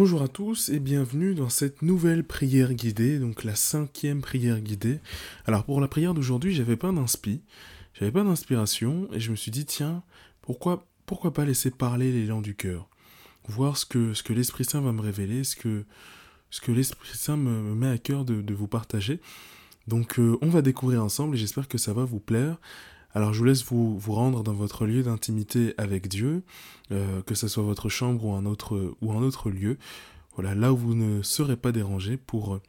Bonjour à tous et bienvenue dans cette nouvelle prière guidée, donc la cinquième prière guidée. Alors pour la prière d'aujourd'hui, j'avais pas d'inspi, j'avais pas d'inspiration et je me suis dit tiens, pourquoi pourquoi pas laisser parler l'élan du cœur, voir ce que ce que l'Esprit Saint va me révéler, ce que ce que l'Esprit Saint me, met à cœur de, vous partager. Donc euh, on va découvrir ensemble et j'espère que ça va vous plaire. Alors je vous laisse vous, rendre dans votre lieu d'intimité avec Dieu, euh, que ce soit votre chambre ou un autre, lieu. Voilà, là où vous ne serez pas dérangé pour,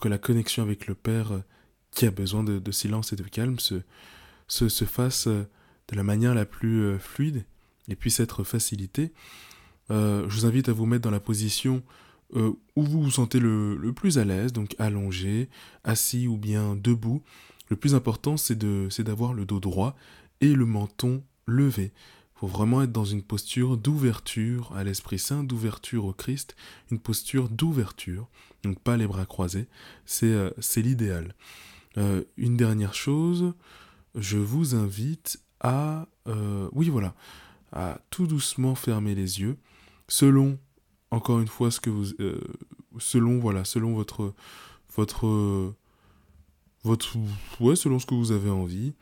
que la connexion avec le Père, qui a besoin de, silence et de calme, se, se, se, fasse de la manière la plus euh, fluide et puisse être facilitée. Euh, je vous invite à vous mettre dans la position où vous vous sentez le plus à l'aise, donc allongé, assis ou bien debout. Le plus important, c'est d'avoir le dos droit et le menton levé. Il faut vraiment être dans une posture d'ouverture à l'Esprit Saint, d'ouverture au Christ, une posture d'ouverture, donc pas les bras croisés, c'est euh, l'idéal. Euh, une dernière chose, je vous invite à, euh, oui voilà, à tout doucement fermer les yeux, selon, encore une fois, ce que vous, selon voilà, selon votre votre votre, ouais, selon ce que vous avez envie.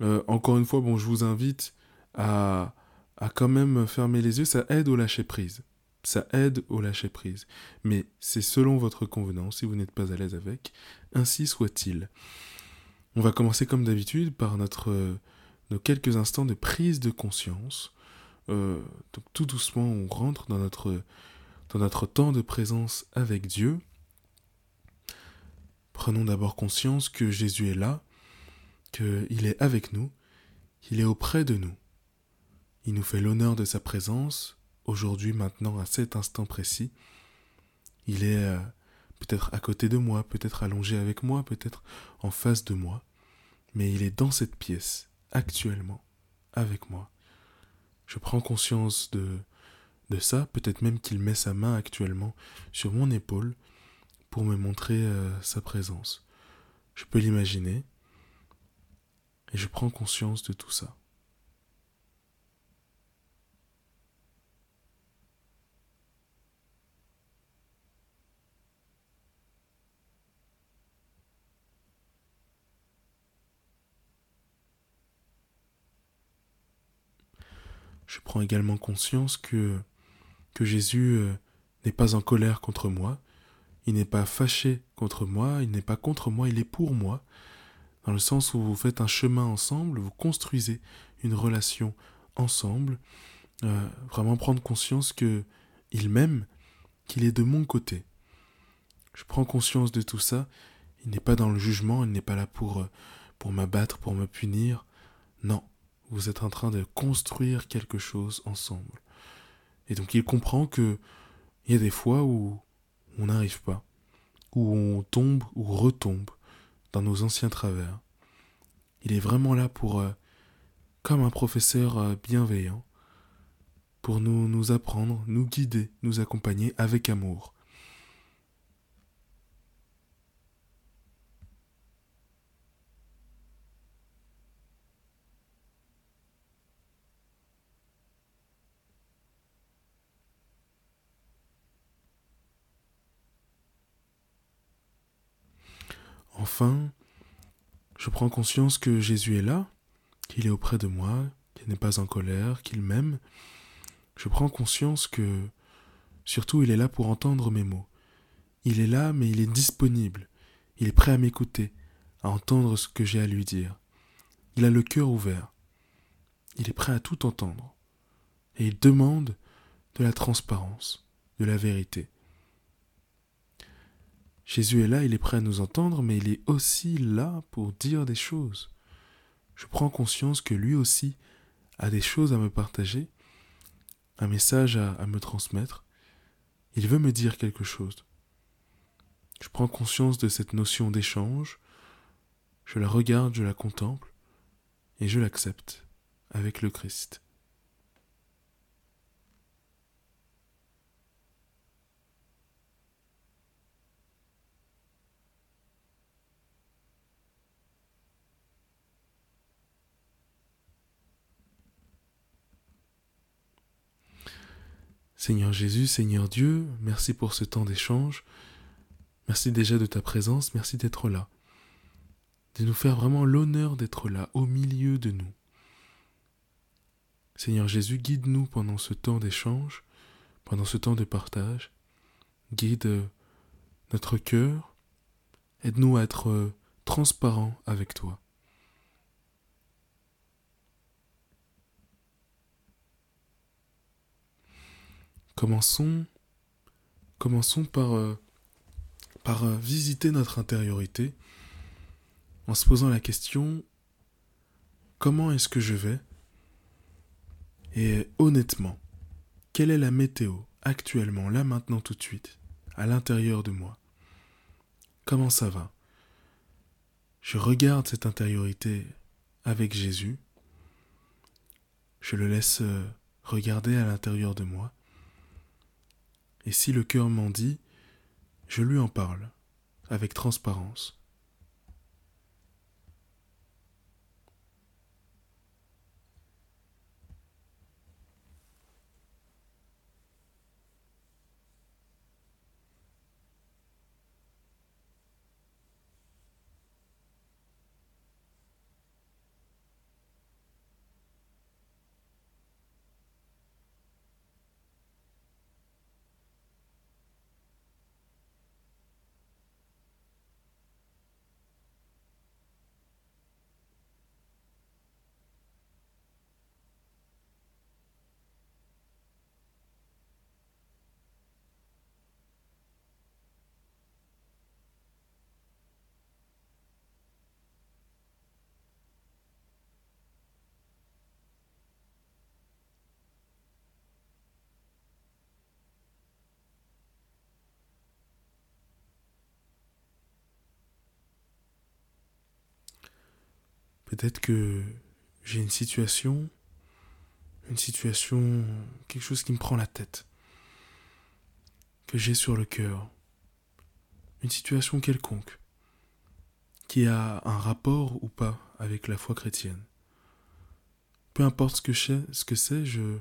Euh, encore une fois, bon, je vous invite à, à quand même fermer les yeux. Ça aide au lâcher prise. Ça aide au lâcher prise. Mais c'est selon votre convenance, si vous n'êtes pas à l'aise avec. Ainsi soit-il. On va commencer comme d'habitude par notre, nos quelques instants de prise de conscience. Euh, donc tout doucement, on rentre dans notre, dans notre temps de présence avec Dieu. Prenons d'abord conscience que Jésus est là, qu'il est avec nous, qu'il est auprès de nous. Il nous fait l'honneur de sa présence, aujourd'hui, maintenant, à cet instant précis. Il est euh, peut-être à côté de moi, peut-être allongé avec moi, peut-être en face de moi, mais il est dans cette pièce, actuellement, avec moi. Je prends conscience de, de ça, peut-être même qu'il met sa main actuellement sur mon épaule, pour me montrer euh, sa présence. Je peux l'imaginer et je prends conscience de tout ça. Je prends également conscience que, Jésus euh, n'est pas en colère contre moi, il n'est pas fâché contre moi, il n'est pas contre moi, il est pour moi, dans le sens où vous faites un chemin ensemble, vous construisez une relation ensemble, euh, vraiment prendre conscience que il m'aime, qu'il est de mon côté. Je prends conscience de tout ça, il n'est pas dans le jugement, il n'est pas là pour, euh, pour m'abattre, pour me punir, non, vous êtes en train de construire quelque chose ensemble. Et donc il comprend que il y a des fois où on n'arrive pas, où on tombe ou retombe dans nos anciens travers. Il est vraiment là pour, euh, comme un professeur euh, bienveillant, pour nous, nous apprendre, nous guider, nous accompagner avec amour. Enfin, je prends conscience que Jésus est là, qu'il est auprès de moi, qu'il n'est pas en colère, qu'il m'aime. Je prends conscience que, surtout, il est là pour entendre mes mots. Il est là, mais il est disponible. Il est prêt à m'écouter, à entendre ce que j'ai à lui dire. Il a le cœur ouvert. Il est prêt à tout entendre. Et il demande de la transparence, de la vérité. Jésus est là, il est prêt à nous entendre, mais il est aussi là pour dire des choses. Je prends conscience que lui aussi a des choses à me partager, un message à, me transmettre. Il veut me dire quelque chose. Je prends conscience de cette notion d'échange, je la regarde, je la contemple, et je l'accepte avec le Christ. Seigneur Jésus, Seigneur Dieu, merci pour ce temps d'échange. Merci déjà de ta présence, merci d'être là. De nous faire vraiment l'honneur d'être là, au milieu de nous. Seigneur Jésus, guide-nous pendant ce temps d'échange, pendant ce temps de partage. Guide notre cœur. Aide-nous à être transparents avec toi. Commençons, par, euh, euh, visiter notre intériorité en se posant la question comment est-ce que je vais? Et honnêtement, quelle est la météo actuellement, là maintenant tout de suite, à l'intérieur de moi? Comment ça va? Je regarde cette intériorité avec Jésus. Je le laisse euh, regarder à l'intérieur de moi. Et si le cœur m'en dit, je lui en parle, avec transparence. Peut-être que j'ai une situation, une situation, quelque chose qui me prend la tête, que j'ai sur le cœur, une situation quelconque, qui a un rapport ou pas avec la foi chrétienne. Peu importe ce que ce que c'est, je,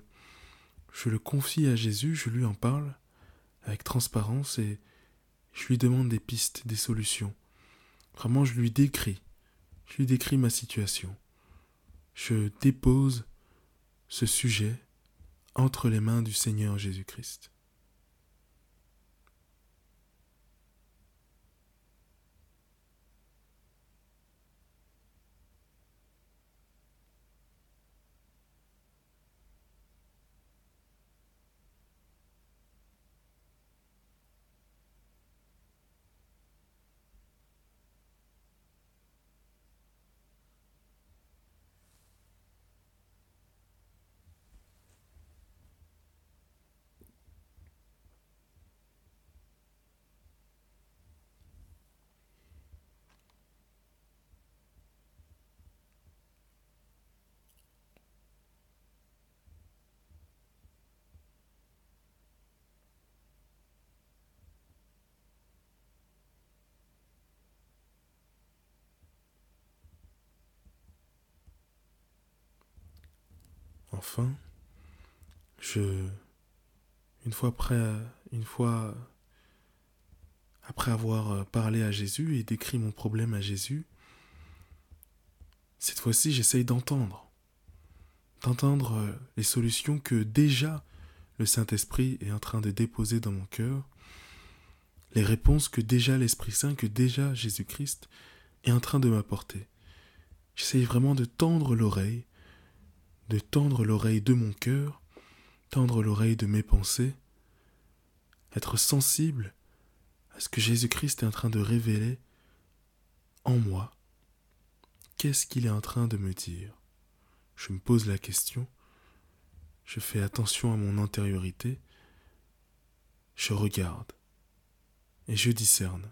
je le confie à Jésus, je lui en parle avec transparence et je lui demande des pistes, des solutions. Vraiment, je lui décris je lui décris ma situation. Je dépose ce sujet entre les mains du Seigneur Jésus-Christ. Enfin, je, une fois après, une fois après avoir parlé à Jésus et décrit mon problème à Jésus, cette fois-ci j'essaye d'entendre, d'entendre les solutions que déjà le Saint-Esprit est en train de déposer dans mon cœur, les réponses que déjà l'Esprit Saint, que déjà Jésus-Christ est en train de m'apporter. J'essaye vraiment de tendre l'oreille de tendre l'oreille de mon cœur, tendre l'oreille de mes pensées, être sensible à ce que Jésus-Christ est en train de révéler en moi. Qu'est-ce qu'il est en train de me dire? Je me pose la question, je fais attention à mon antériorité, je regarde et je discerne.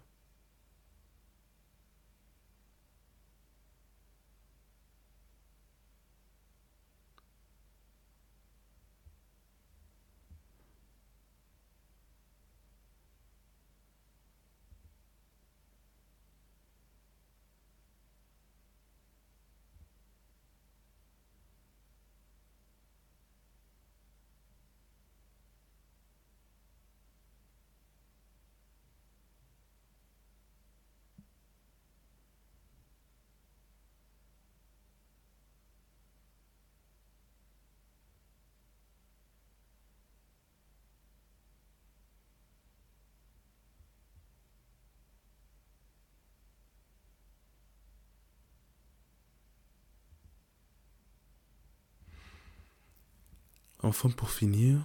Enfin, pour finir,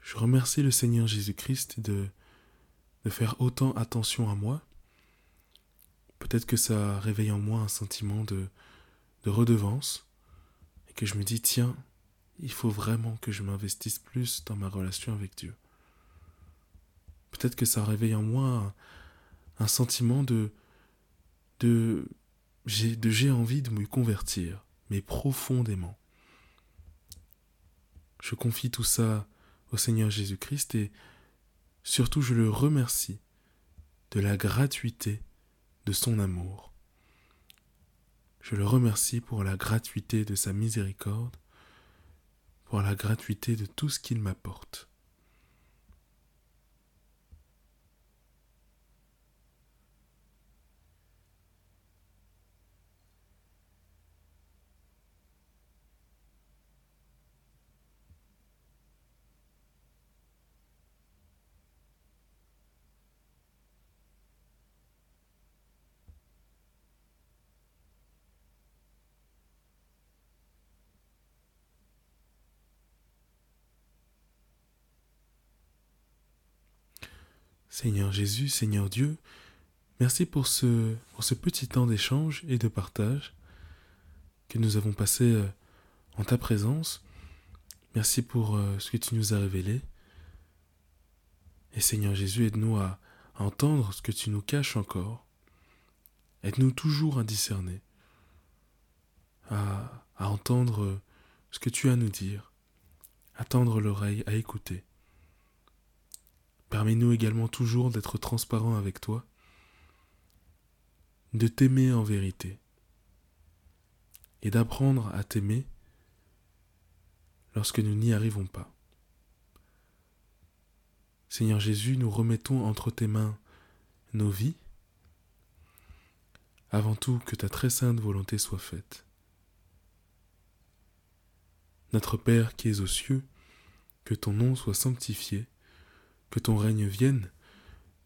je remercie le Seigneur Jésus-Christ de, de faire autant attention à moi. Peut-être que ça réveille en moi un sentiment de, de redevance et que je me dis, tiens, il faut vraiment que je m'investisse plus dans ma relation avec Dieu. Peut-être que ça réveille en moi un, sentiment de, de j'ai envie de me convertir, mais profondément. Je confie tout ça au Seigneur Jésus-Christ et surtout je le remercie de la gratuité de son amour. Je le remercie pour la gratuité de sa miséricorde, pour la gratuité de tout ce qu'il m'apporte. Seigneur Jésus, Seigneur Dieu, merci pour ce, petit temps d'échange et de partage que nous avons passé euh, en ta présence. Merci pour euh, ce que tu nous as révélé. Et Seigneur Jésus, aide-nous à, entendre ce que tu nous caches encore. Aide-nous toujours à discerner, à, à entendre ce que tu as à nous dire, à tendre l'oreille, à écouter. Permets-nous également toujours d'être transparents avec toi, de t'aimer en vérité et d'apprendre à t'aimer lorsque nous n'y arrivons pas. Seigneur Jésus, nous remettons entre tes mains nos vies. Avant tout, que ta très sainte volonté soit faite. Notre Père qui es aux cieux, que ton nom soit sanctifié que ton règne vienne,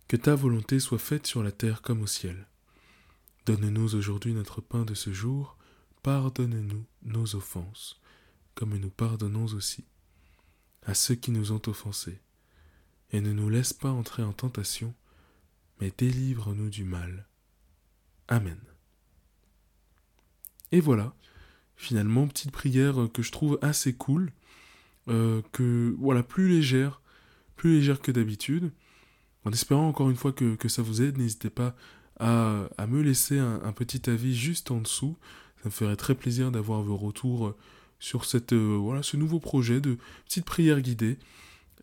que ta volonté soit faite sur la terre comme au ciel. Donne-nous aujourd'hui notre pain de ce jour, pardonne-nous nos offenses, comme nous pardonnons aussi à ceux qui nous ont offensés, et ne nous laisse pas entrer en tentation, mais délivre-nous du mal. Amen. Et voilà, finalement, petite prière que je trouve assez cool, euh, que voilà, plus légère plus légère que d'habitude. En espérant encore une fois que, ça vous aide, n'hésitez pas à, me laisser un, petit avis juste en dessous. Ça me ferait très plaisir d'avoir vos retours euh, sur cette, euh, voilà, ce nouveau projet de petite prière guidée.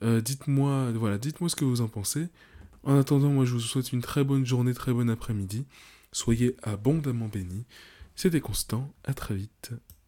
Euh, dites-moi voilà, dites-moi ce que vous en pensez. En attendant, moi je vous souhaite une très bonne journée, très bon après-midi. Soyez abondamment bénis. C'était Constant, à très vite.